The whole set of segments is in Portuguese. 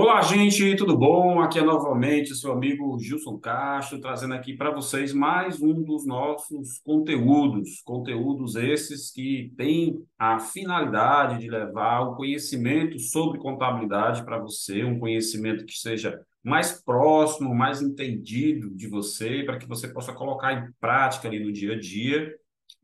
Olá, gente, tudo bom? Aqui é novamente seu amigo Gilson Castro, trazendo aqui para vocês mais um dos nossos conteúdos. Conteúdos esses que têm a finalidade de levar o conhecimento sobre contabilidade para você, um conhecimento que seja mais próximo, mais entendido de você, para que você possa colocar em prática ali no dia a dia.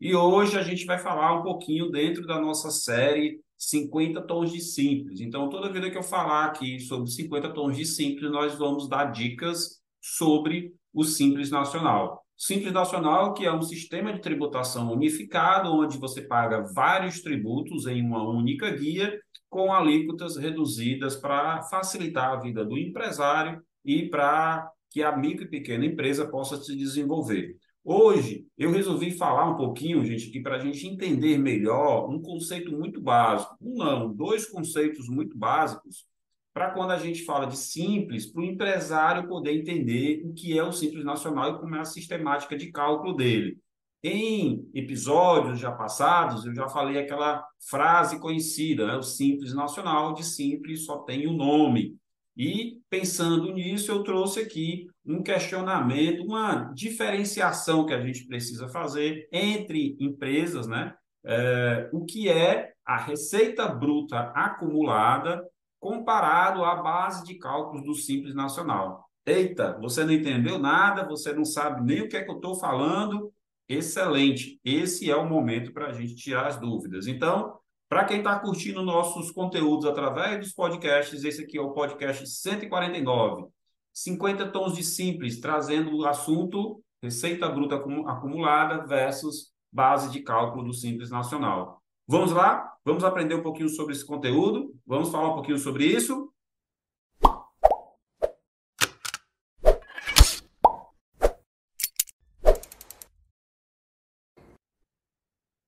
E hoje a gente vai falar um pouquinho dentro da nossa série 50 tons de simples. Então, toda vida que eu falar aqui sobre 50 tons de simples, nós vamos dar dicas sobre o Simples Nacional. Simples Nacional, que é um sistema de tributação unificado, onde você paga vários tributos em uma única guia, com alíquotas reduzidas para facilitar a vida do empresário e para que a micro e pequena empresa possa se desenvolver. Hoje, eu resolvi falar um pouquinho, gente, aqui para a gente entender melhor um conceito muito básico. Um não, dois conceitos muito básicos para quando a gente fala de simples, para o empresário poder entender o que é o Simples Nacional e como é a sistemática de cálculo dele. Em episódios já passados, eu já falei aquela frase conhecida, né? o Simples Nacional, de simples só tem o nome. E, pensando nisso, eu trouxe aqui um questionamento, uma diferenciação que a gente precisa fazer entre empresas, né? É, o que é a receita bruta acumulada comparado à base de cálculos do Simples Nacional. Eita, você não entendeu nada, você não sabe nem o que é que eu estou falando. Excelente, esse é o momento para a gente tirar as dúvidas. Então, para quem está curtindo nossos conteúdos através dos podcasts, esse aqui é o podcast 149 50 tons de simples, trazendo o assunto receita bruta acumulada versus base de cálculo do Simples Nacional. Vamos lá? Vamos aprender um pouquinho sobre esse conteúdo? Vamos falar um pouquinho sobre isso?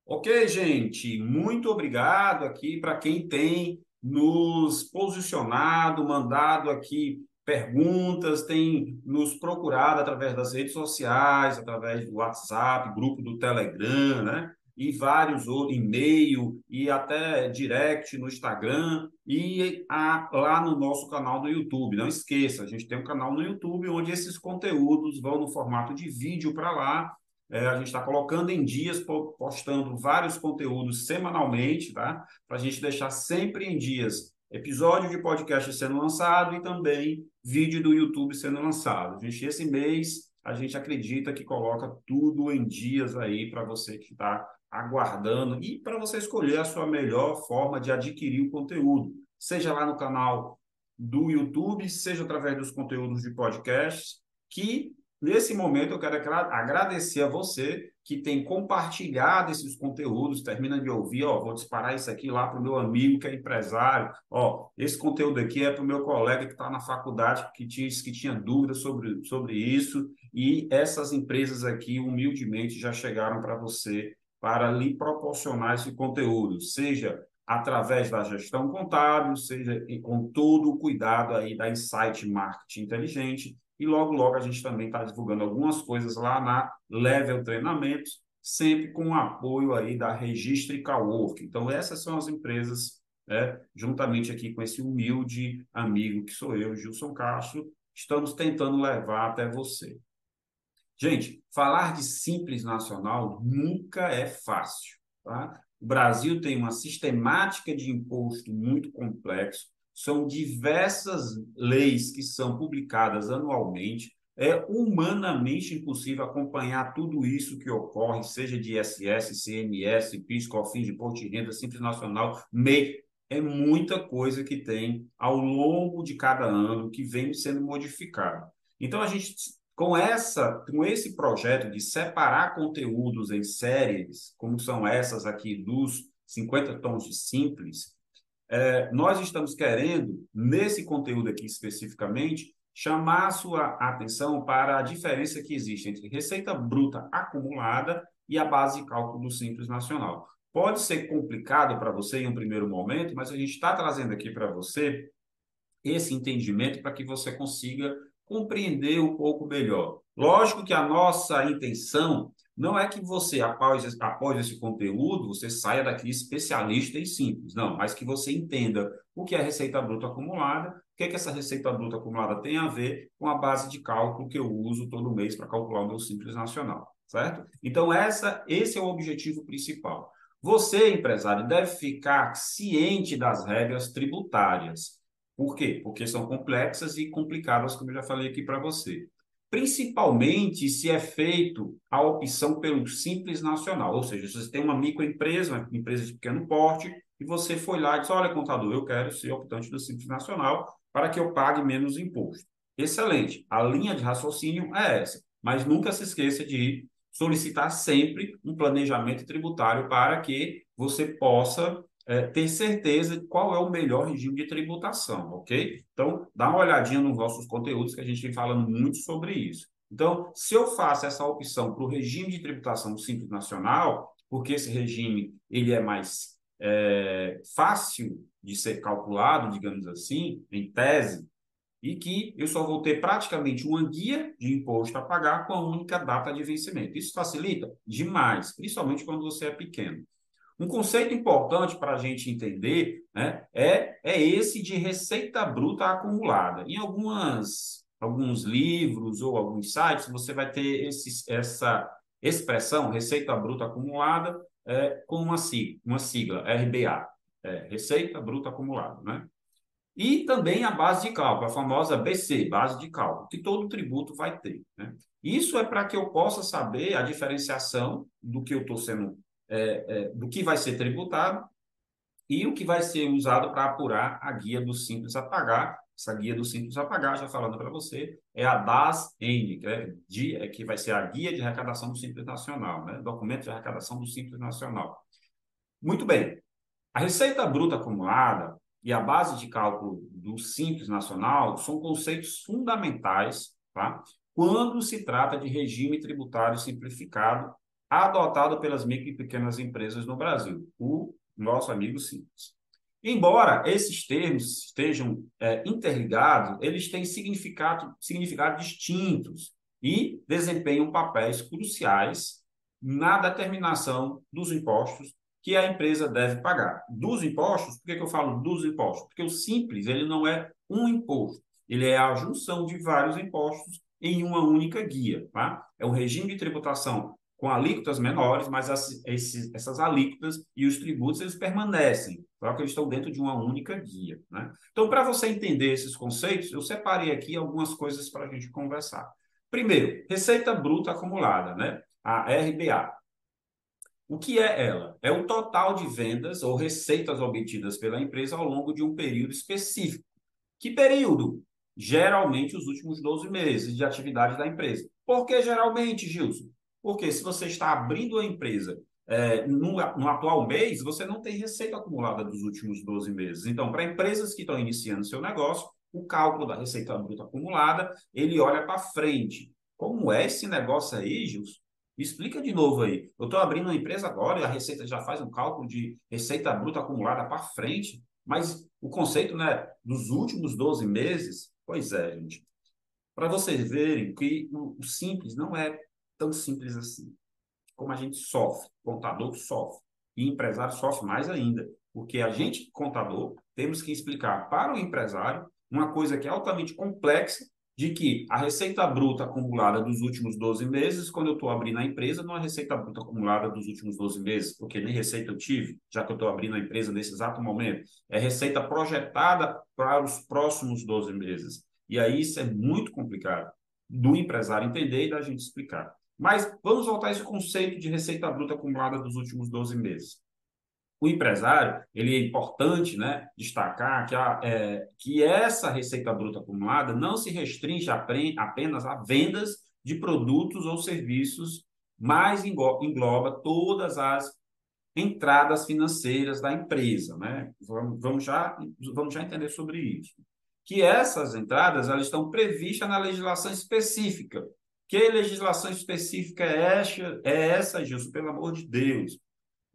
Ok, gente, muito obrigado aqui para quem tem nos posicionado, mandado aqui perguntas, tem nos procurado através das redes sociais, através do WhatsApp, grupo do Telegram, né? E vários outros, e-mail e até direct no Instagram e a, lá no nosso canal do YouTube. Não esqueça, a gente tem um canal no YouTube onde esses conteúdos vão no formato de vídeo para lá. É, a gente está colocando em dias, postando vários conteúdos semanalmente, tá? Para a gente deixar sempre em dias episódio de podcast sendo lançado e também vídeo do YouTube sendo lançado. Gente, esse mês a gente acredita que coloca tudo em dias aí para você que está aguardando e para você escolher a sua melhor forma de adquirir o conteúdo, seja lá no canal do YouTube, seja através dos conteúdos de podcast, que nesse momento eu quero agradecer a você que tem compartilhado esses conteúdos, termina de ouvir, ó, vou disparar isso aqui lá para o meu amigo que é empresário, ó, esse conteúdo aqui é para o meu colega que está na faculdade, que tinha, que tinha dúvidas sobre, sobre isso, e essas empresas aqui, humildemente, já chegaram para você para lhe proporcionar esse conteúdo, seja através da gestão contábil, seja com todo o cuidado aí da Insight Marketing Inteligente, e logo, logo a gente também está divulgando algumas coisas lá na Level Treinamentos, sempre com o apoio aí da Registre Cowork. Então, essas são as empresas, né, juntamente aqui com esse humilde amigo que sou eu, Gilson Castro, estamos tentando levar até você. Gente, falar de Simples Nacional nunca é fácil. Tá? O Brasil tem uma sistemática de imposto muito complexo, são diversas leis que são publicadas anualmente. É humanamente impossível acompanhar tudo isso que ocorre, seja de ISS, CMS, PIS, COFINS, Imposto de Renda, Simples Nacional, MEI. É muita coisa que tem ao longo de cada ano que vem sendo modificado. Então, a gente, com, essa, com esse projeto de separar conteúdos em séries, como são essas aqui dos 50 tons de simples, é, nós estamos querendo, nesse conteúdo aqui especificamente, chamar a sua atenção para a diferença que existe entre receita bruta acumulada e a base de cálculo do Simples Nacional. Pode ser complicado para você em um primeiro momento, mas a gente está trazendo aqui para você esse entendimento para que você consiga compreender um pouco melhor. Lógico que a nossa intenção não é que você, após, após esse conteúdo, você saia daqui especialista e simples, não, mas que você entenda o que é receita bruta acumulada, o que, é que essa receita bruta acumulada tem a ver com a base de cálculo que eu uso todo mês para calcular o meu Simples Nacional, certo? Então, essa, esse é o objetivo principal. Você, empresário, deve ficar ciente das regras tributárias. Por quê? Porque são complexas e complicadas, como eu já falei aqui para você. Principalmente se é feito a opção pelo Simples Nacional, ou seja, se você tem uma microempresa, uma empresa de pequeno porte, e você foi lá e disse: Olha, contador, eu quero ser optante do Simples Nacional para que eu pague menos imposto. Excelente. A linha de raciocínio é essa. Mas nunca se esqueça de solicitar sempre um planejamento tributário para que você possa é, ter certeza de qual é o melhor regime de tributação, ok? Então, dá uma olhadinha nos nossos conteúdos, que a gente vem falando muito sobre isso. Então, se eu faço essa opção para o regime de tributação Simples Nacional, porque esse regime ele é mais é, fácil de ser calculado, digamos assim, em tese, e que eu só vou ter praticamente uma guia de imposto a pagar com a única data de vencimento. Isso facilita demais, principalmente quando você é pequeno. Um conceito importante para a gente entender né, é, é esse de receita bruta acumulada. Em algumas, alguns livros ou alguns sites, você vai ter esse, essa expressão, receita bruta acumulada, é, com uma sigla, uma sigla RBA, é, Receita Bruta Acumulada. Né? E também a base de cálculo, a famosa BC, base de cálculo, que todo tributo vai ter. Né? Isso é para que eu possa saber a diferenciação do que eu estou sendo, é, é, do que vai ser tributado e o que vai ser usado para apurar a guia do Simples a Pagar. Essa guia do Simples a Pagar, já falando para você, é a DAS-N, que, é é, que vai ser a guia de arrecadação do Simples Nacional, né? documento de arrecadação do Simples Nacional. Muito bem. A receita bruta acumulada e a base de cálculo do Simples Nacional são conceitos fundamentais tá? quando se trata de regime tributário simplificado adotado pelas micro e pequenas empresas no Brasil, o nosso amigo Simples. Embora esses termos estejam é, interligados, eles têm significado, significado distintos e desempenham papéis cruciais na determinação dos impostos que a empresa deve pagar. Dos impostos, por que, que eu falo dos impostos? Porque o simples, ele não é um imposto, ele é a junção de vários impostos em uma única guia. Tá? É um regime de tributação com alíquotas menores, mas as, esses, essas alíquotas e os tributos eles permanecem, só que eles estão dentro de uma única guia. Né? Então, para você entender esses conceitos, eu separei aqui algumas coisas para a gente conversar. Primeiro, receita bruta acumulada, né? a RBA. O que é ela? É o total de vendas ou receitas obtidas pela empresa ao longo de um período específico. Que período? Geralmente os últimos 12 meses de atividade da empresa. Por que geralmente, Gilson? Porque se você está abrindo a empresa é, no, no, atual mês, você não tem receita acumulada dos últimos 12 meses. Então, para empresas que estão iniciando seu negócio, o cálculo da receita bruta acumulada, ele olha para frente. Como é esse negócio aí, Gilson? Explica de novo aí. Eu estou abrindo uma empresa agora e a Receita já faz um cálculo de receita bruta acumulada para frente, mas o conceito né, dos últimos 12 meses, pois é, gente. Para vocês verem que o simples não é tão simples assim. Como a gente sofre, contador sofre, e empresário sofre mais ainda, porque a gente, contador, temos que explicar para o empresário uma coisa que é altamente complexa de que a receita bruta acumulada dos últimos 12 meses, quando eu estou abrindo a empresa, não é receita bruta acumulada dos últimos 12 meses, porque nem receita eu tive, já que eu estou abrindo a empresa nesse exato momento. É receita projetada para os próximos 12 meses. E aí isso é muito complicado do empresário entender e da gente explicar. Mas vamos voltar a esse conceito de receita bruta acumulada dos últimos 12 meses o empresário, ele é importante né, destacar que, a, é, que essa receita bruta acumulada não se restringe apenas a vendas de produtos ou serviços, mas engloba todas as entradas financeiras da empresa. Né? Vamos, vamos, já, vamos já entender sobre isso. Que essas entradas elas estão previstas na legislação específica. Que legislação específica é essa, é essa Gilson? Pelo amor de Deus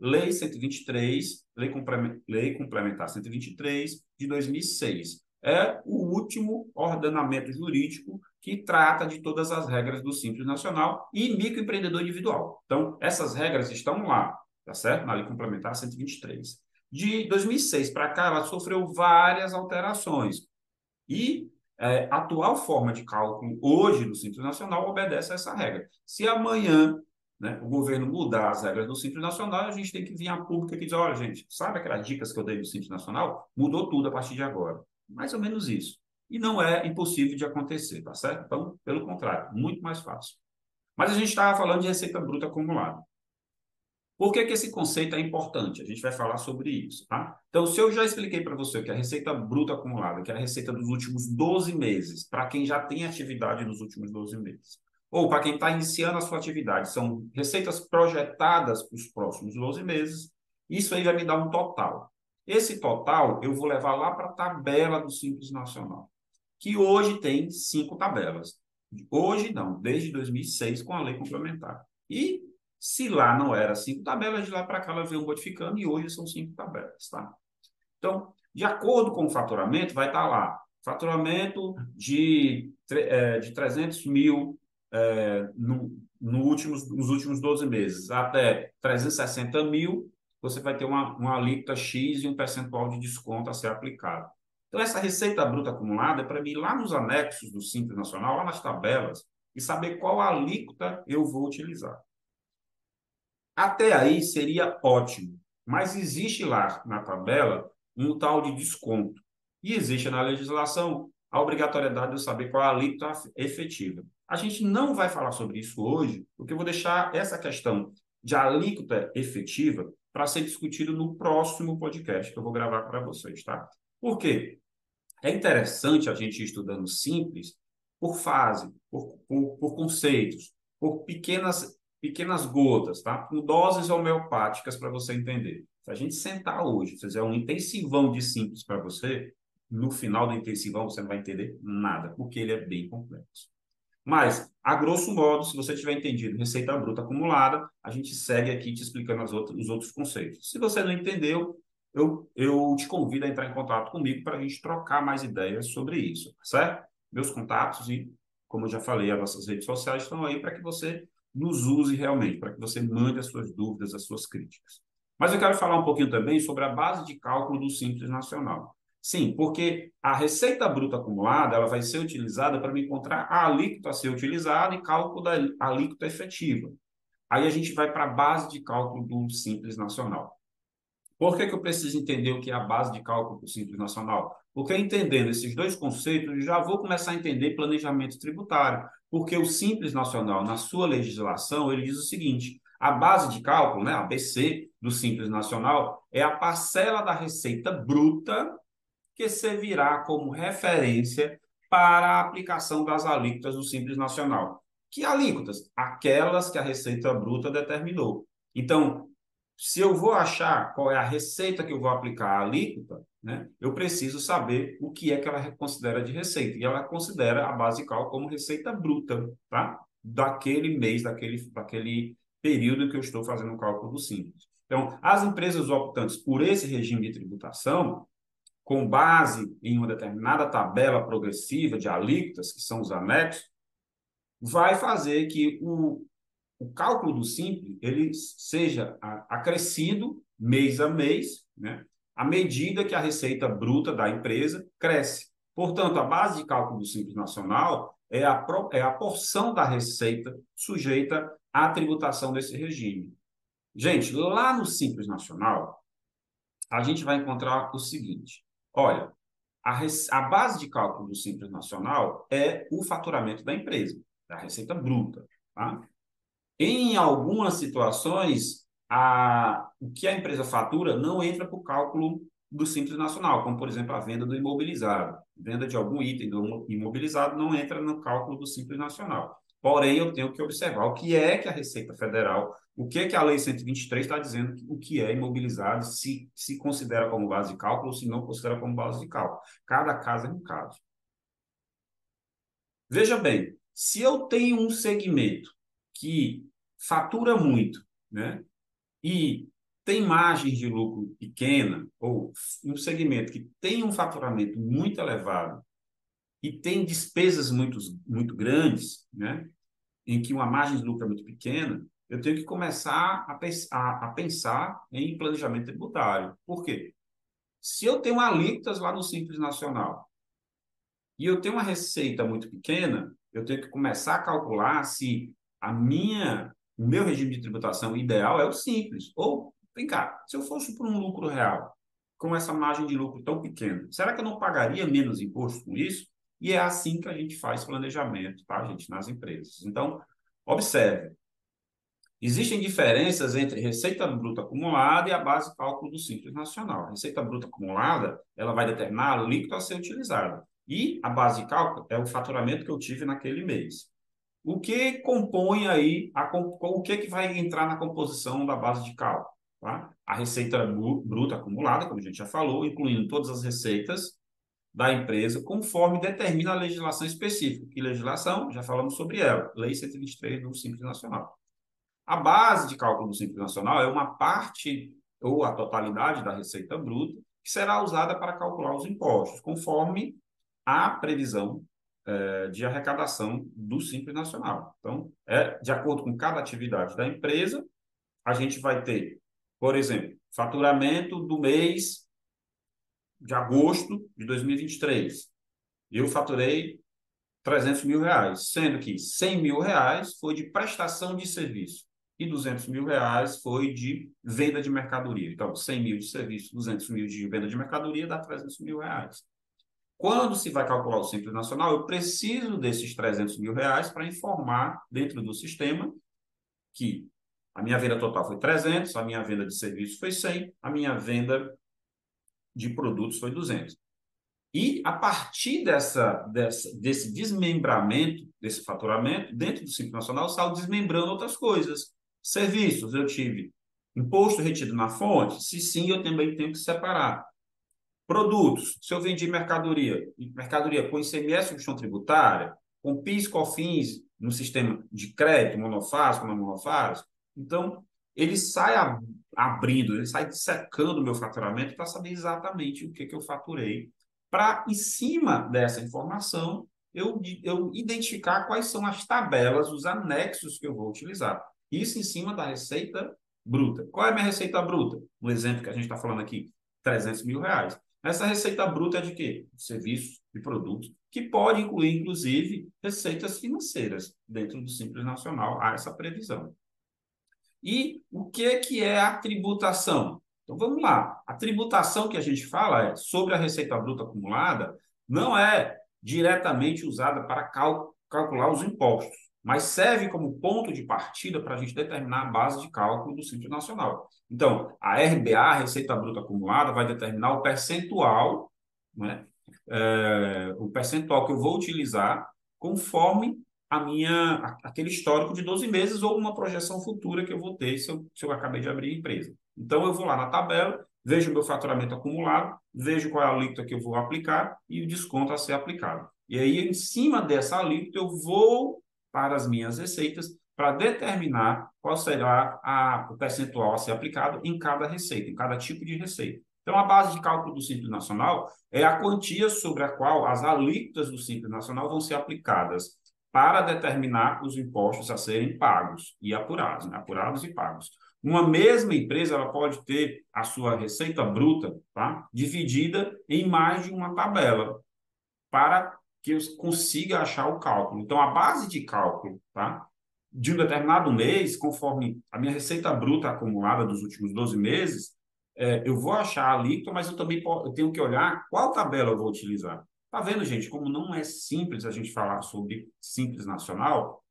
Lei 123, Lei, Complementar, Lei Complementar 123 de 2006. É o último ordenamento jurídico que trata de todas as regras do Simples Nacional e microempreendedor individual. Então, essas regras estão lá, tá certo? Na Lei Complementar 123. De 2006 para cá, ela sofreu várias alterações. E é, a atual forma de cálculo hoje do Simples Nacional obedece a essa regra. Se amanhã né, o governo mudar as regras do Simples Nacional, a gente tem que vir a pública e dizer, olha, gente, sabe aquelas dicas que eu dei do Simples Nacional? Mudou tudo a partir de agora. Mais ou menos isso. E não é impossível de acontecer, tá certo? Então, pelo contrário, muito mais fácil. Mas a gente estava falando de receita bruta acumulada. Por que, que esse conceito é importante? A gente vai falar sobre isso, tá? Então, se eu já expliquei para você que a receita bruta acumulada, que é a receita dos últimos 12 meses, para quem já tem atividade nos últimos 12 meses, ou para quem está iniciando a sua atividade, são receitas projetadas para os próximos 12 meses, isso aí vai me dar um total. Esse total eu vou levar lá para a tabela do Simples Nacional, que hoje tem cinco tabelas. Hoje não, desde 2006 com a lei complementar. E se lá não era cinco tabelas, de lá para cá ela veio modificando e hoje são cinco tabelas, tá? Então, de acordo com o faturamento, vai estar tá lá faturamento de, é, de 300 mil é, no, no últimos, nos últimos 12 meses até 360 mil, você vai ter uma, uma alíquota X e um percentual de desconto a ser aplicado. Então, essa receita bruta acumulada é para mim lá nos anexos do Simples Nacional, lá nas tabelas, e saber qual alíquota eu vou utilizar. Até aí seria ótimo, mas existe lá na tabela um tal de desconto. E existe na legislação a obrigatoriedade de eu saber qual é a alíquota efetiva. A gente não vai falar sobre isso hoje, porque eu vou deixar essa questão de alíquota efetiva para ser discutido no próximo podcast que eu vou gravar para vocês, tá? Por quê? É interessante a gente ir estudando simples por fase, por, por, por conceitos, por pequenas pequenas gotas, tá? Com doses homeopáticas para você entender. Se a gente sentar hoje, fizer um intensivão de simples para você, no final do intensivão você não vai entender nada, porque ele é bem complexo. Mas, a grosso modo, se você tiver entendido receita bruta acumulada, a gente segue aqui te explicando as outras, os outros conceitos. Se você não entendeu, eu, eu te convido a entrar em contato comigo para a gente trocar mais ideias sobre isso, tá certo? Meus contatos e, como eu já falei, as nossas redes sociais estão aí para que você nos use realmente, para que você mande as suas dúvidas, as suas críticas. Mas eu quero falar um pouquinho também sobre a base de cálculo do Simples Nacional. Sim, porque a receita bruta acumulada ela vai ser utilizada para me encontrar a alíquota a ser utilizada e cálculo da alíquota efetiva. Aí a gente vai para a base de cálculo do Simples Nacional. Por que, que eu preciso entender o que é a base de cálculo do Simples Nacional? Porque entendendo esses dois conceitos, já vou começar a entender planejamento tributário. Porque o Simples Nacional, na sua legislação, ele diz o seguinte: a base de cálculo, né, a BC do Simples Nacional, é a parcela da receita bruta que servirá como referência para a aplicação das alíquotas do Simples Nacional. Que alíquotas? Aquelas que a Receita Bruta determinou. Então, se eu vou achar qual é a receita que eu vou aplicar à alíquota, né, eu preciso saber o que é que ela considera de receita. E ela considera a base cálculo como receita bruta, tá? Daquele mês, daquele, daquele período que eu estou fazendo o cálculo do simples. Então, as empresas optantes por esse regime de tributação, com base em uma determinada tabela progressiva de alíquotas, que são os anexos, vai fazer que o, o cálculo do simples ele seja acrescido mês a mês, né, à medida que a receita bruta da empresa cresce. Portanto, a base de cálculo do simples nacional é a, é a porção da receita sujeita à tributação desse regime. Gente, lá no Simples Nacional, a gente vai encontrar o seguinte: olha, a, a base de cálculo do Simples Nacional é o faturamento da empresa, da receita bruta. Tá? Em algumas situações, a, o que a empresa fatura não entra para o cálculo do Simples Nacional, como, por exemplo, a venda do imobilizado. Venda de algum item do imobilizado não entra no cálculo do Simples Nacional. Porém, eu tenho que observar o que é que a Receita Federal, o que é que a Lei 123 está dizendo, o que é imobilizado, se se considera como base de cálculo ou se não considera como base de cálculo. Cada caso é um caso. Veja bem, se eu tenho um segmento que fatura muito, né? E tem margens de lucro pequena, ou um segmento que tem um faturamento muito elevado, e tem despesas muito, muito grandes, né? em que uma margem de lucro é muito pequena, eu tenho que começar a, a, a pensar em planejamento tributário. Por quê? Se eu tenho alíquotas lá no Simples Nacional e eu tenho uma receita muito pequena, eu tenho que começar a calcular se a minha, o meu regime de tributação ideal é o simples. Ou, vem cá, se eu fosse por um lucro real, com essa margem de lucro tão pequena, será que eu não pagaria menos imposto com isso? E é assim que a gente faz planejamento, tá, gente, nas empresas. Então, observe. Existem diferenças entre receita bruta acumulada e a base de cálculo do Simples Nacional. A receita bruta acumulada, ela vai determinar a alíquota a ser utilizada. E a base de cálculo é o faturamento que eu tive naquele mês. O que compõe aí, a, o que, que vai entrar na composição da base de cálculo? Tá? A receita bruta acumulada, como a gente já falou, incluindo todas as receitas da empresa, conforme determina a legislação específica. Que legislação? Já falamos sobre ela, Lei 123 do Simples Nacional. A base de cálculo do Simples Nacional é uma parte ou a totalidade da receita bruta que será usada para calcular os impostos, conforme a previsão é, de arrecadação do Simples Nacional. Então, é de acordo com cada atividade da empresa, a gente vai ter, por exemplo, faturamento do mês de agosto de 2023. Eu faturei 300 mil reais, sendo que 100 mil reais foi de prestação de serviço e 200 mil reais foi de venda de mercadoria. Então, 100 mil de serviço, 200 mil de venda de mercadoria dá 300 mil reais. Quando se vai calcular o Simples Nacional, eu preciso desses 300 mil reais para informar dentro do sistema que a minha venda total foi 300, a minha venda de serviço foi 100, a minha venda de produtos foi 200. E a partir dessa, dessa, desse desmembramento, desse faturamento, dentro do Simples Nacional, salgo desmembrando outras coisas. Serviços, eu tive imposto retido na fonte? Se sim, eu também tenho que separar. Produtos, se eu vendi mercadoria, mercadoria com ICMS substituição tributária, com PIS, COFINS no sistema de crédito monofásico, não monofásico, então ele sai abrindo, ele sai secando o meu faturamento para saber exatamente o que, que eu faturei, para, em cima dessa informação, eu, eu identificar quais são as tabelas, os anexos que eu vou utilizar. Isso em cima da receita bruta. Qual é a minha receita bruta? No exemplo que a gente está falando aqui, 300 mil reais. Essa receita bruta é de quê? Serviços e produtos, que pode incluir, inclusive, receitas financeiras. Dentro do Simples Nacional, há essa previsão. E o que, que é a tributação? Então vamos lá. A tributação que a gente fala é sobre a receita bruta acumulada, não é diretamente usada para cal calcular os impostos, mas serve como ponto de partida para a gente determinar a base de cálculo do Simples Nacional. Então, a RBA, a Receita Bruta Acumulada, vai determinar o percentual, né? É, o percentual que eu vou utilizar conforme a minha, aquele histórico de 12 meses ou uma projeção futura que eu vou ter se eu, se eu acabei de abrir a empresa. Então, eu vou lá na tabela, vejo o meu faturamento acumulado, vejo qual é a alíquota que eu vou aplicar e o desconto a ser aplicado. E aí, em cima dessa alíquota, eu vou para as minhas receitas para determinar qual será a, o percentual a ser aplicado em cada receita, em cada tipo de receita. Então, a base de cálculo do Simples Nacional é a quantia sobre a qual as alíquotas do Simples Nacional vão ser aplicadas para determinar os impostos a serem pagos e apurados, né? apurados e pagos. Uma mesma empresa ela pode ter a sua receita bruta tá? dividida em mais de uma tabela para que eu consiga achar o cálculo. Então, a base de cálculo tá? de um determinado mês, conforme a minha receita bruta acumulada dos últimos 12 meses, é, eu vou achar a alíquota, mas eu também eu tenho que olhar qual tabela eu vou utilizar. Tá vendo, gente, como não é simples a gente falar sobre Simples Nacional?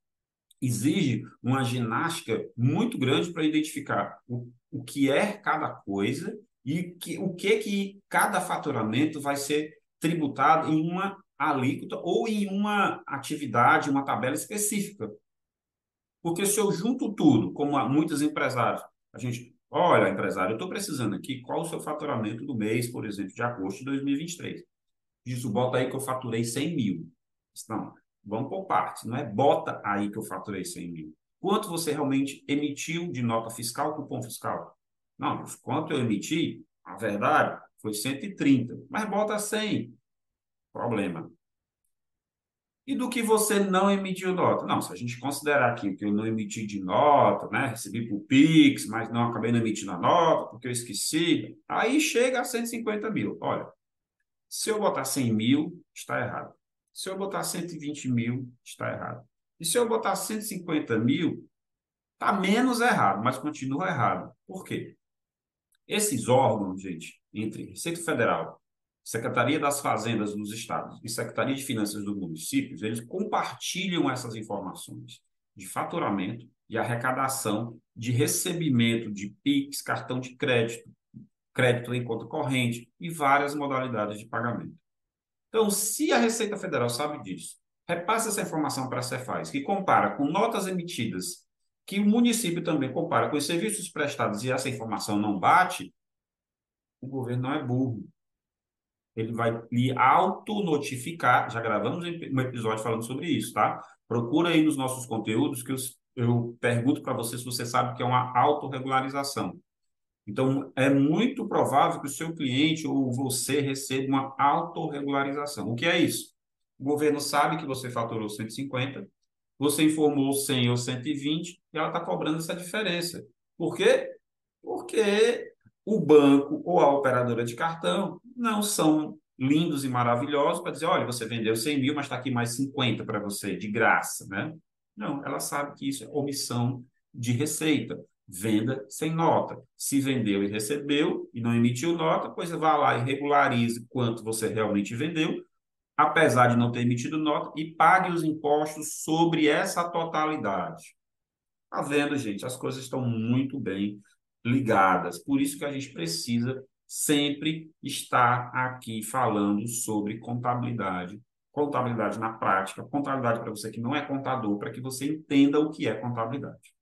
Exige uma ginástica muito grande para identificar o, o que é cada coisa e que, o que que cada faturamento vai ser tributado em uma alíquota ou em uma atividade, uma tabela específica. Porque se eu junto tudo, como muitos empresários, a gente, olha, empresário, eu estou precisando aqui, qual o seu faturamento do mês, por exemplo, de agosto de 2023? Isso, bota aí que eu faturei 100 mil. Não, vamos por partes, não é bota aí que eu faturei 100 mil. Quanto você realmente emitiu de nota fiscal, cupom fiscal? Não, quanto eu emiti, a verdade, foi 130, mas bota 100. Problema. E do que você não emitiu nota? Não, se a gente considerar aqui que eu não emiti de nota, né? Recebi por Pix, mas não acabei não emitindo a nota, porque eu esqueci, aí chega a 150 mil. Olha, se eu botar 100 mil, está errado. Se eu botar 120 mil, está errado. E se eu botar 150 mil, está menos errado, mas continua errado. Por quê? Esses órgãos, gente, entre Receita Federal, Secretaria das Fazendas dos Estados e Secretaria de Finanças dos municípios, eles compartilham essas informações de faturamento e arrecadação de recebimento de PIX, cartão de crédito, crédito em conta corrente e várias modalidades de pagamento. Então, se a Receita Federal sabe disso, repassa essa informação para a Cefaz, que compara com notas emitidas, que o município também compara com os serviços prestados e essa informação não bate, o governo não é burro ele vai lhe autonotificar. Já gravamos um episódio falando sobre isso, tá? Procura aí nos nossos conteúdos que eu, eu pergunto para você se você sabe que é uma autorregularização. Então, é muito provável que o seu cliente ou você receba uma autorregularização. O que é isso? O governo sabe que você faturou 150, você informou 100 ou 120 e ela está cobrando essa diferença. Por quê? Porque o banco ou a operadora de cartão não são lindos e maravilhosos para dizer, olha, você vendeu 100 mil, mas está aqui mais 50 para você, de graça, né? Não, ela sabe que isso é omissão de receita, venda sem nota. Se vendeu e recebeu e não emitiu nota, pois vá lá e regularize quanto você realmente vendeu, apesar de não ter emitido nota, e pague os impostos sobre essa totalidade. Tá vendo, gente? As coisas estão muito bem ligadas. Por isso que a gente precisa sempre estar aqui falando sobre contabilidade, contabilidade na prática, contabilidade para você que não é contador, para que você entenda o que é contabilidade.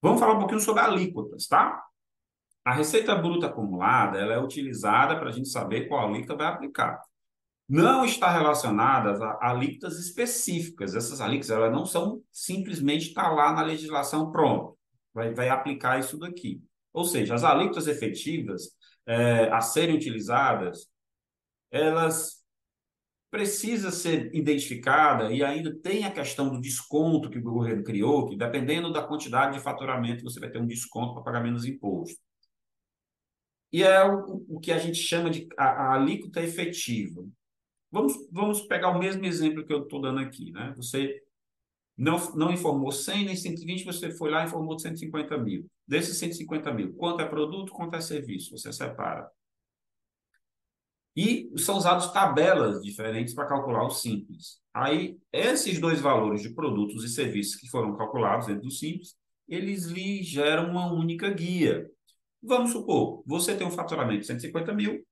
Vamos falar um pouquinho sobre alíquotas, tá? A receita bruta acumulada ela é utilizada para a gente saber qual alíquota vai aplicar. Não está relacionada a alíquotas específicas. Essas alíquotas elas não são simplesmente estar tá lá na legislação pronto. Vai, vai aplicar isso daqui. Ou seja, as alíquotas efetivas é, a serem utilizadas, elas precisam ser identificadas e ainda tem a questão do desconto que o governo criou, que dependendo da quantidade de faturamento, você vai ter um desconto para pagar menos imposto. E é o, o que a gente chama de a, a alíquota efetiva. Vamos, vamos pegar o mesmo exemplo que eu estou dando aqui. Né? Você não, não informou 100 nem 120, você foi lá e informou 150 mil. Desses 150 mil, quanto é produto, quanto é serviço? Você separa. E são usados tabelas diferentes para calcular o simples. Aí, esses dois valores de produtos e serviços que foram calculados dentro do simples, eles lhe geram uma única guia. Vamos supor, você tem um faturamento de 150 mil,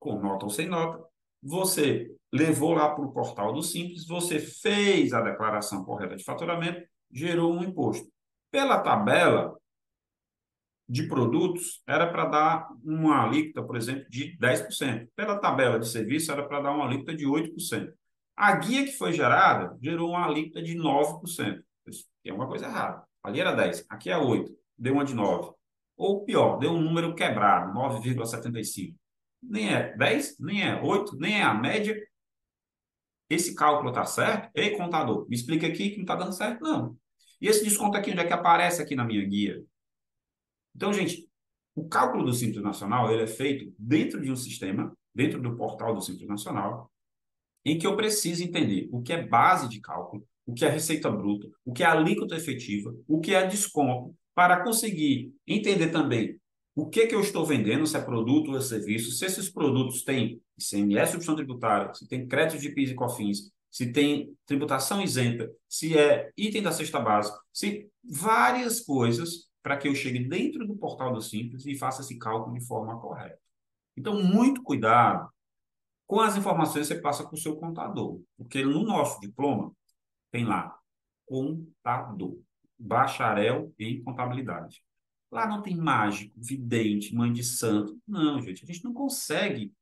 com nota ou sem nota, você levou lá para o portal do Simples, você fez a declaração correta de faturamento, gerou um imposto. Pela tabela de produtos, era para dar uma alíquota, por exemplo, de 10%. Pela tabela de serviço, era para dar uma alíquota de 8%. A guia que foi gerada gerou uma alíquota de 9%. Isso é uma coisa errada. Ali era 10, aqui é 8, deu uma de 9. Ou pior, deu um número quebrado, 9,75. Nem é 10, nem é 8, nem é a média, esse cálculo está certo? Ei, contador, me explica aqui que não está dando certo, não. E esse desconto aqui, onde é que aparece aqui na minha guia? Então, gente, o cálculo do Simples Nacional ele é feito dentro de um sistema, dentro do portal do Simples Nacional, em que eu preciso entender o que é base de cálculo, o que é receita bruta, o que é alíquota efetiva, o que é desconto, para conseguir entender também o que, que eu estou vendendo, se é produto ou é serviço, se esses produtos têm ICMS, substituição tributária, se tem crédito de PIS e COFINS, se tem tributação isenta, se é item da cesta básica, se várias coisas para que eu chegue dentro do portal do Simples e faça esse cálculo de forma correta. Então, muito cuidado com as informações que você passa para o seu contador, porque no nosso diploma tem lá contador, bacharel em contabilidade. Lá não tem mágico, vidente, mãe de santo. Não, gente, a gente não consegue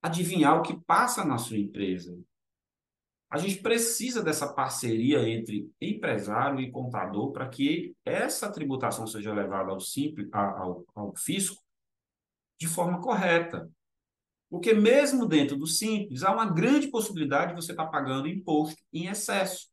adivinhar o que passa na sua empresa. A gente precisa dessa parceria entre empresário e contador para que essa tributação seja levada ao simples, ao, ao fisco de forma correta. Porque mesmo dentro do simples, há uma grande possibilidade de você estar pagando imposto em excesso.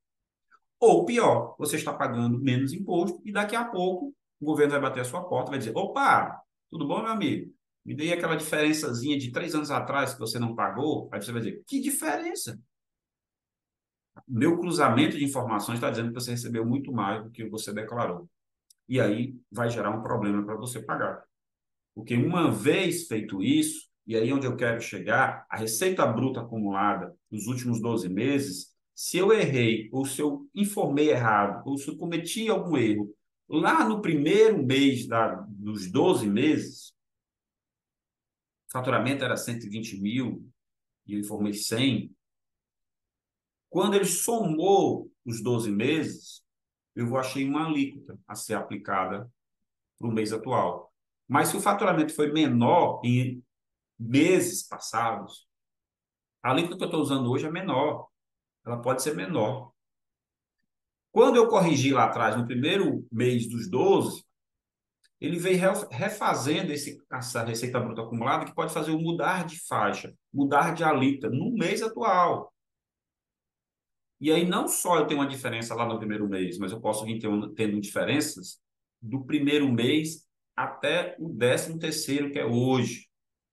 Ou pior, você está pagando menos imposto e daqui a pouco o governo vai bater a sua porta vai dizer: opa, tudo bom, meu amigo? Me dei aquela diferençazinha de três anos atrás que você não pagou. Aí você vai dizer: que diferença? Meu cruzamento de informações está dizendo que você recebeu muito mais do que você declarou. E aí vai gerar um problema para você pagar. Porque uma vez feito isso, e aí onde eu quero chegar, a receita bruta acumulada nos últimos 12 meses, se eu errei, ou se eu informei errado, ou se eu cometi algum erro, lá no primeiro mês da, dos 12 meses, o faturamento era 120 mil, e eu informei 100. Quando ele somou os 12 meses, eu achei uma alíquota a ser aplicada para o mês atual. Mas se o faturamento foi menor em meses passados, a alíquota que eu estou usando hoje é menor. Ela pode ser menor. Quando eu corrigi lá atrás, no primeiro mês dos 12, ele veio refazendo esse, essa receita bruta acumulada que pode fazer o mudar de faixa, mudar de alíquota no mês atual. E aí não só eu tenho uma diferença lá no primeiro mês, mas eu posso vir tendo diferenças do primeiro mês até o décimo terceiro, que é hoje.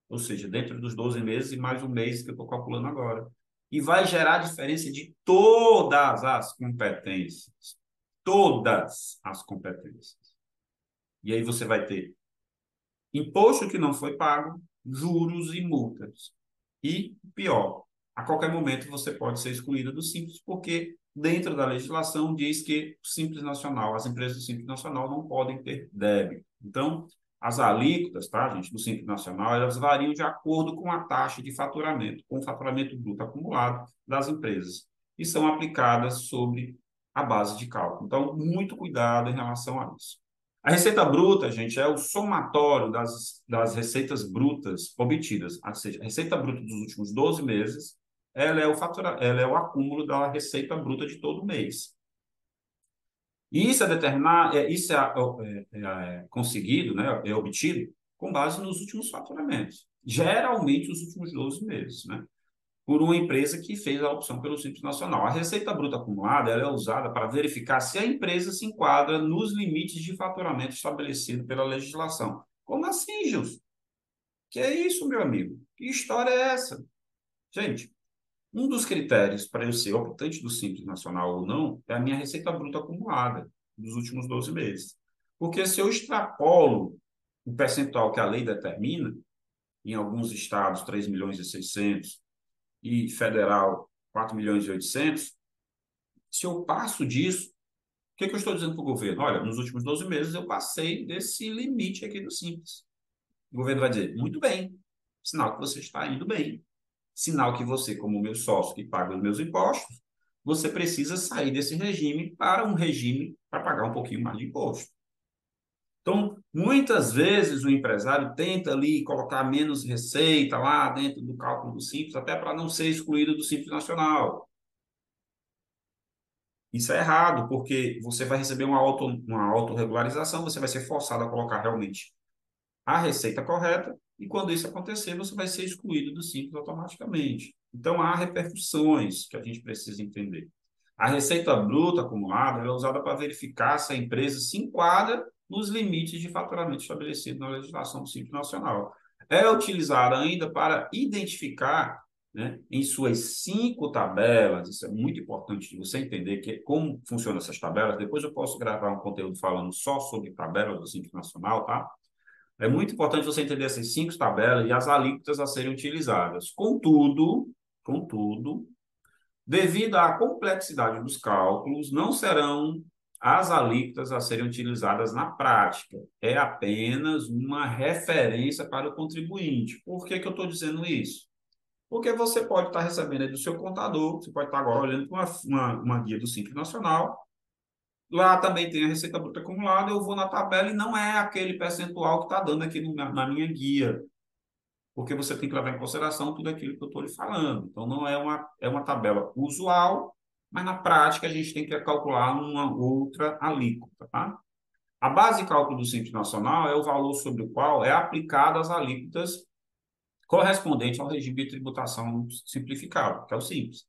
Ou seja, dentro dos 12 meses e mais um mês que eu estou calculando agora. E vai gerar diferença de todas as competências. Todas as competências. E aí você vai ter imposto que não foi pago, juros e multas. E, pior, a qualquer momento você pode ser excluído do Simples, porque dentro da legislação diz que o Simples Nacional, as empresas do Simples Nacional não podem ter débito. Então, as alíquotas, tá, gente, do Simples Nacional, elas variam de acordo com a taxa de faturamento, com o faturamento bruto acumulado das empresas, e são aplicadas sobre a base de cálculo. Então, muito cuidado em relação a isso. A receita bruta, gente, é o somatório das, das receitas brutas obtidas, ou seja, a receita bruta dos últimos 12 meses, ela é o fatura, ela é o acúmulo da receita bruta de todo mês. E isso é determinar, é, isso é, é, é, é, conseguido, né, é obtido com base nos últimos faturamentos, geralmente os últimos 12 meses, né? Por uma empresa que fez a opção pelo Simples Nacional. A receita bruta acumulada é usada para verificar se a empresa se enquadra nos limites de faturamento estabelecido pela legislação. Como assim, Gilson? Que é isso, meu amigo? Que história é essa? Gente, um dos critérios para eu ser optante do Simples Nacional ou não é a minha receita bruta acumulada dos últimos 12 meses. Porque se eu extrapolo o percentual que a lei determina, em alguns estados 3 milhões e 600 e federal 4 milhões e 800, se eu passo disso, o que, que eu estou dizendo para o governo? Olha, nos últimos 12 meses eu passei desse limite aqui do Simples. O governo vai dizer, muito bem, sinal que você está indo bem. Sinal que você, como meu sócio que paga os meus impostos, você precisa sair desse regime para um regime para pagar um pouquinho mais de imposto. Então, muitas vezes o empresário tenta ali colocar menos receita lá dentro do cálculo do Simples, até para não ser excluído do Simples Nacional. Isso é errado, porque você vai receber uma, auto, uma autorregularização, você vai ser forçado a colocar realmente a receita correta e quando isso acontecer, você vai ser excluído do Simples automaticamente. Então, há repercussões que a gente precisa entender. A receita bruta acumulada é usada para verificar se a empresa se enquadra nos limites de faturamento estabelecido na legislação do Simples Nacional. É utilizada ainda para identificar né, em suas cinco tabelas, isso é muito importante de você entender que, como funcionam essas tabelas. Depois eu posso gravar um conteúdo falando só sobre tabelas do Simples Nacional, tá? É muito importante você entender essas cinco tabelas e as alíquotas a serem utilizadas. Contudo, contudo, devido à complexidade dos cálculos, não serão as alíquotas a serem utilizadas na prática. É apenas uma referência para o contribuinte. Por que, que eu estou dizendo isso? Porque você pode estar recebendo do seu contador, você pode estar agora olhando para uma, uma, uma guia do Simples Nacional, Lá também tem a receita bruta acumulada, eu vou na tabela e não é aquele percentual que está dando aqui no, na minha guia. Porque você tem que levar em consideração tudo aquilo que eu estou lhe falando. Então, não é uma, é uma tabela usual, mas na prática a gente tem que calcular uma outra alíquota. Tá? A base de cálculo do Simples Nacional é o valor sobre o qual é aplicado as alíquotas correspondente ao regime de tributação simplificado, que é o simples,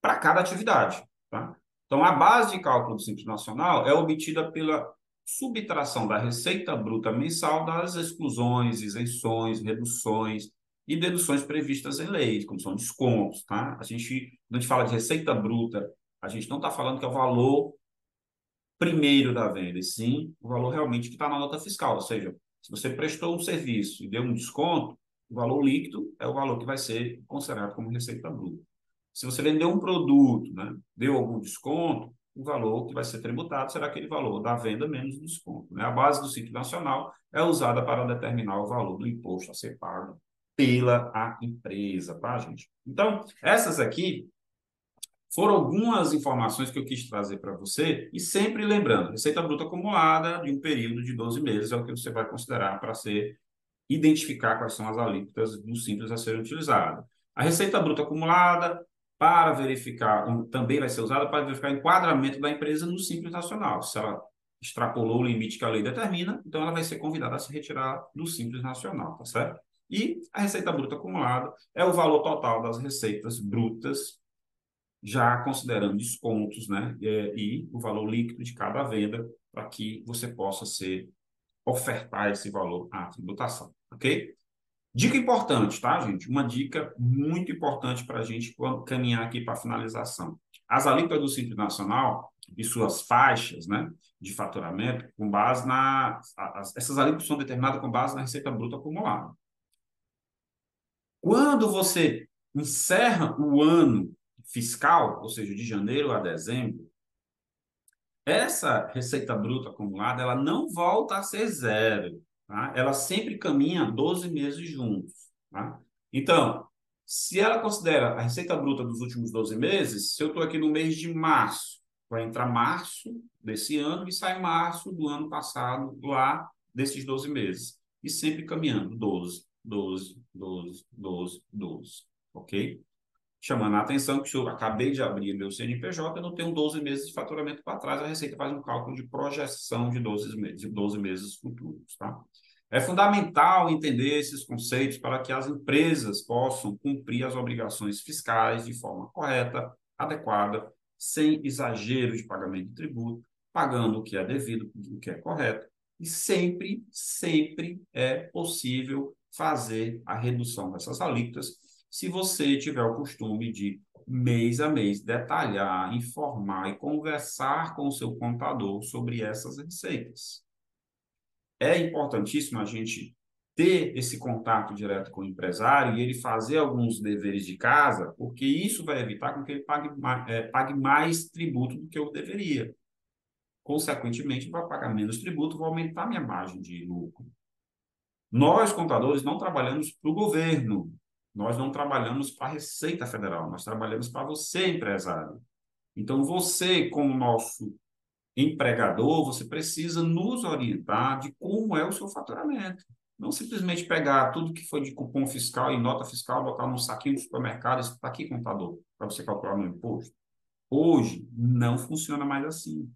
para cada atividade. Tá? Então, a base de cálculo do Simples Nacional é obtida pela subtração da receita bruta mensal das exclusões, isenções, reduções e deduções previstas em lei, como são descontos. Tá? A gente, quando a gente fala de receita bruta, a gente não está falando que é o valor primeiro da venda, e sim o valor realmente que está na nota fiscal. Ou seja, se você prestou um serviço e deu um desconto, o valor líquido é o valor que vai ser considerado como receita bruta. Se você vendeu um produto, né, deu algum desconto, o valor que vai ser tributado será aquele valor da venda menos o desconto. Né? A base do Simples Nacional é usada para determinar o valor do imposto a ser pago pela a empresa, tá, gente? Então, essas aqui foram algumas informações que eu quis trazer para você, e sempre lembrando, receita bruta acumulada de um período de 12 meses é o que você vai considerar para ser identificar quais são as alíquotas do simples a serem utilizadas. A receita bruta acumulada para verificar, também vai ser usada para verificar o enquadramento da empresa no Simples Nacional. Se ela extrapolou o limite que a lei determina, então ela vai ser convidada a se retirar do Simples Nacional, tá certo? E a receita bruta acumulada é o valor total das receitas brutas, já considerando descontos, né? E, e o valor líquido de cada venda, para que você possa ser ofertar esse valor à tributação, ok? Dica importante, tá, gente? Uma dica muito importante para a gente caminhar aqui para a finalização. As alíquotas do Simples Nacional e suas faixas né, de faturamento, com base na. As, essas alíquotas são determinadas com base na receita bruta acumulada. Quando você encerra o ano fiscal, ou seja, de janeiro a dezembro, essa receita bruta acumulada ela não volta a ser zero tá? ela sempre caminha 12 meses juntos. Tá? Então, se ela considera a receita bruta dos últimos 12 meses, se eu estou aqui no mês de março, vai entrar março desse ano e sai março do ano passado, lá desses 12 meses. E sempre caminhando 12, 12, 12, 12, 12. Ok? chamando a atenção que se eu acabei de abrir meu CNPJ, eu não tenho 12 meses de faturamento para trás, a Receita faz um cálculo de projeção de 12 meses, de 12 meses futuros. Tá? É fundamental entender esses conceitos para que as empresas possam cumprir as obrigações fiscais de forma correta, adequada, sem exagero de pagamento de tributo, pagando o que é devido, o que é correto, e sempre, sempre é possível fazer a redução dessas alíquotas se você tiver o costume de, mês a mês, detalhar, informar e conversar com o seu contador sobre essas receitas. É importantíssimo a gente ter esse contato direto com o empresário e ele fazer alguns deveres de casa, porque isso vai evitar com que ele pague mais, é, pague mais tributo do que eu deveria. Consequentemente, vai pagar menos tributo, vai aumentar minha margem de lucro. Nós, contadores, não trabalhamos para o governo, nós não trabalhamos para a Receita Federal, nós trabalhamos para você, empresário. Então, você, como nosso empregador, você precisa nos orientar de como é o seu faturamento. Não simplesmente pegar tudo que foi de cupom fiscal e nota fiscal, botar num saquinho do supermercado e está aqui, contador, para você calcular meu imposto. Hoje, não funciona mais assim.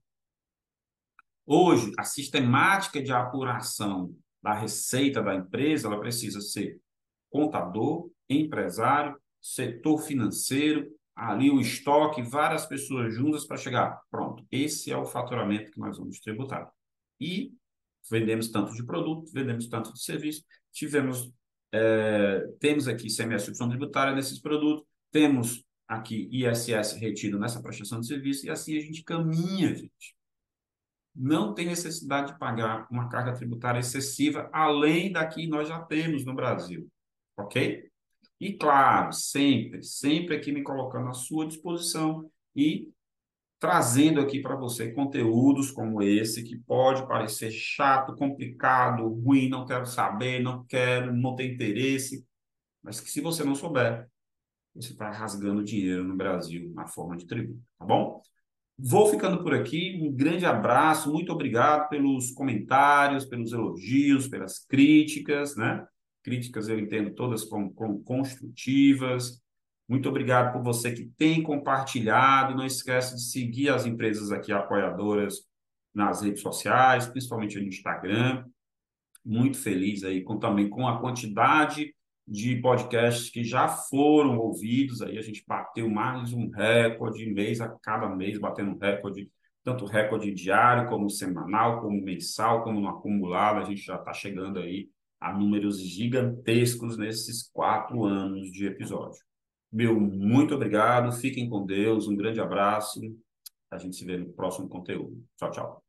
Hoje, a sistemática de apuração da receita da empresa, ela precisa ser contador, empresário, setor financeiro, ali o estoque, várias pessoas juntas para chegar. Pronto, esse é o faturamento que nós vamos tributar. E vendemos tanto de produto, vendemos tanto de serviço, tivemos, é, temos aqui CMS opção tributária nesses produtos, temos aqui ISS retido nessa prestação de serviço, e assim a gente caminha, gente. Não tem necessidade de pagar uma carga tributária excessiva, além da que nós já temos no Brasil, ok? E claro, sempre, sempre aqui me colocando à sua disposição e trazendo aqui para você conteúdos como esse, que pode parecer chato, complicado, ruim, não quero saber, não quero, não tem interesse, mas que se você não souber, você está rasgando dinheiro no Brasil na forma de tributo, tá bom? Vou ficando por aqui, um grande abraço, muito obrigado pelos comentários, pelos elogios, pelas críticas, né? Críticas eu entendo todas como, como construtivas. Muito obrigado por você que tem compartilhado. Não esqueça de seguir as empresas aqui apoiadoras nas redes sociais, principalmente no Instagram. Muito feliz aí com, também com a quantidade de podcasts que já foram ouvidos. Aí a gente bateu mais um recorde, mês a cada mês, batendo recorde, tanto recorde diário, como semanal, como mensal, como no acumulado. A gente já está chegando aí a números gigantescos nesses quatro anos de episódio. Meu muito obrigado, fiquem com Deus, um grande abraço. A gente se vê no próximo conteúdo. Tchau, tchau.